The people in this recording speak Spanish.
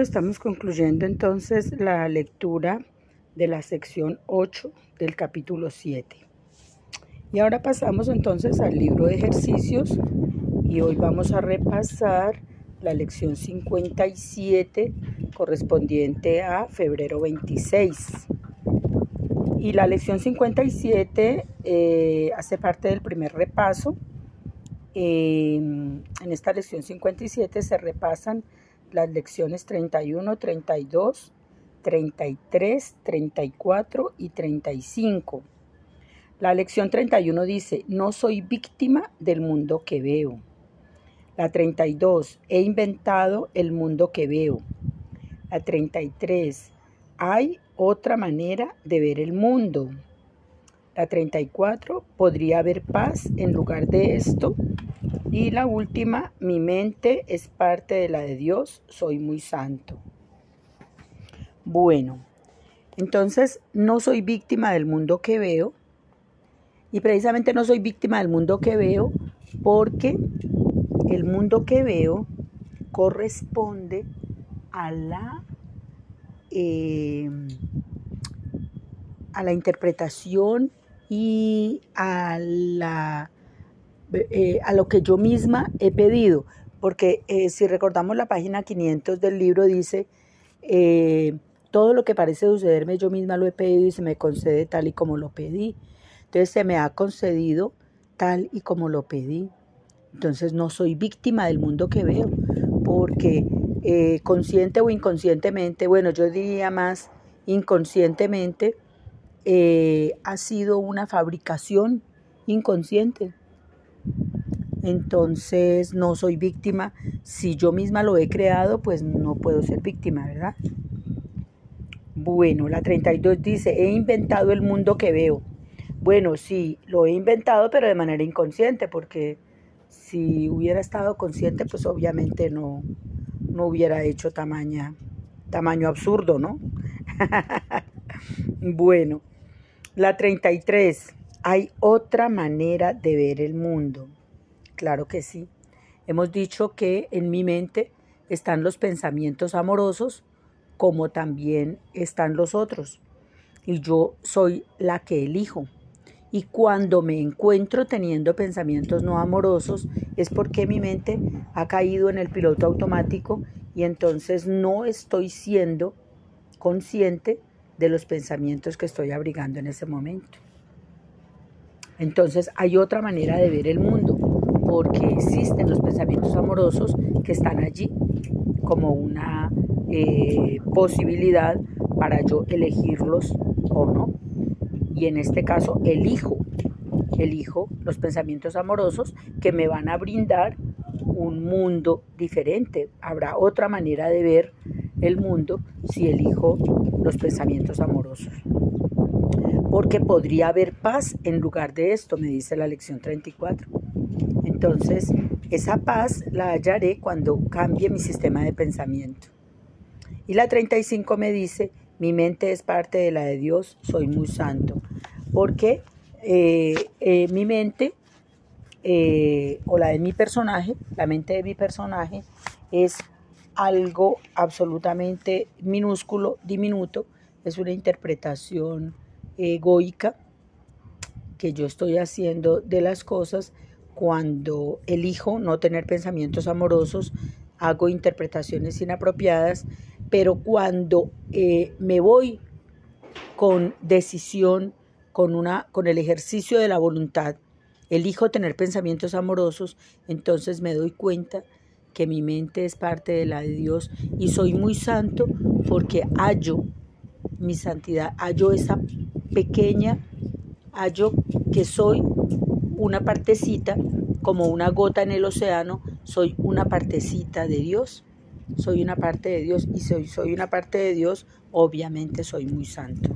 Estamos concluyendo entonces la lectura de la sección 8 del capítulo 7. Y ahora pasamos entonces al libro de ejercicios y hoy vamos a repasar la lección 57 correspondiente a febrero 26. Y la lección 57 eh, hace parte del primer repaso. en esta lección 57 se repasan las lecciones 31, 32, 33, 34 y 35. La lección 31 dice, no soy víctima del mundo que veo. La 32, he inventado el mundo que veo. La 33, hay otra manera de ver el mundo. La 34, podría haber paz en lugar de esto. Y la última, mi mente es parte de la de Dios, soy muy santo. Bueno, entonces no soy víctima del mundo que veo. Y precisamente no soy víctima del mundo que veo porque el mundo que veo corresponde a la, eh, a la interpretación y a, la, eh, a lo que yo misma he pedido. Porque eh, si recordamos la página 500 del libro dice, todo lo que parece sucederme yo misma lo he pedido y se me concede tal y como lo pedí. Entonces se me ha concedido tal y como lo pedí. Entonces no soy víctima del mundo que veo, porque eh, consciente o inconscientemente, bueno, yo diría más inconscientemente, eh, ha sido una fabricación inconsciente. Entonces no soy víctima. Si yo misma lo he creado, pues no puedo ser víctima, ¿verdad? Bueno, la 32 dice, he inventado el mundo que veo. Bueno, sí, lo he inventado, pero de manera inconsciente, porque si hubiera estado consciente, pues obviamente no, no hubiera hecho tamaña, tamaño absurdo, ¿no? bueno, la 33. Hay otra manera de ver el mundo. Claro que sí. Hemos dicho que en mi mente están los pensamientos amorosos como también están los otros. Y yo soy la que elijo. Y cuando me encuentro teniendo pensamientos no amorosos es porque mi mente ha caído en el piloto automático y entonces no estoy siendo consciente de los pensamientos que estoy abrigando en ese momento. Entonces hay otra manera de ver el mundo porque existen los pensamientos amorosos que están allí como una eh, posibilidad para yo elegirlos o no y en este caso elijo, elijo los pensamientos amorosos que me van a brindar un mundo diferente. Habrá otra manera de ver el mundo si elijo los pensamientos amorosos. Porque podría haber paz en lugar de esto, me dice la lección 34. Entonces, esa paz la hallaré cuando cambie mi sistema de pensamiento. Y la 35 me dice, mi mente es parte de la de Dios, soy muy santo. Porque eh, eh, mi mente eh, o la de mi personaje, la mente de mi personaje es algo absolutamente minúsculo, diminuto, es una interpretación egoica que yo estoy haciendo de las cosas cuando elijo no tener pensamientos amorosos, hago interpretaciones inapropiadas pero cuando eh, me voy con decisión, con, una, con el ejercicio de la voluntad, elijo tener pensamientos amorosos, entonces me doy cuenta que mi mente es parte de la de Dios y soy muy santo porque hallo mi santidad, hallo esa pequeña, hallo que soy una partecita, como una gota en el océano, soy una partecita de Dios soy una parte de Dios y soy, soy una parte de Dios, obviamente soy muy santo.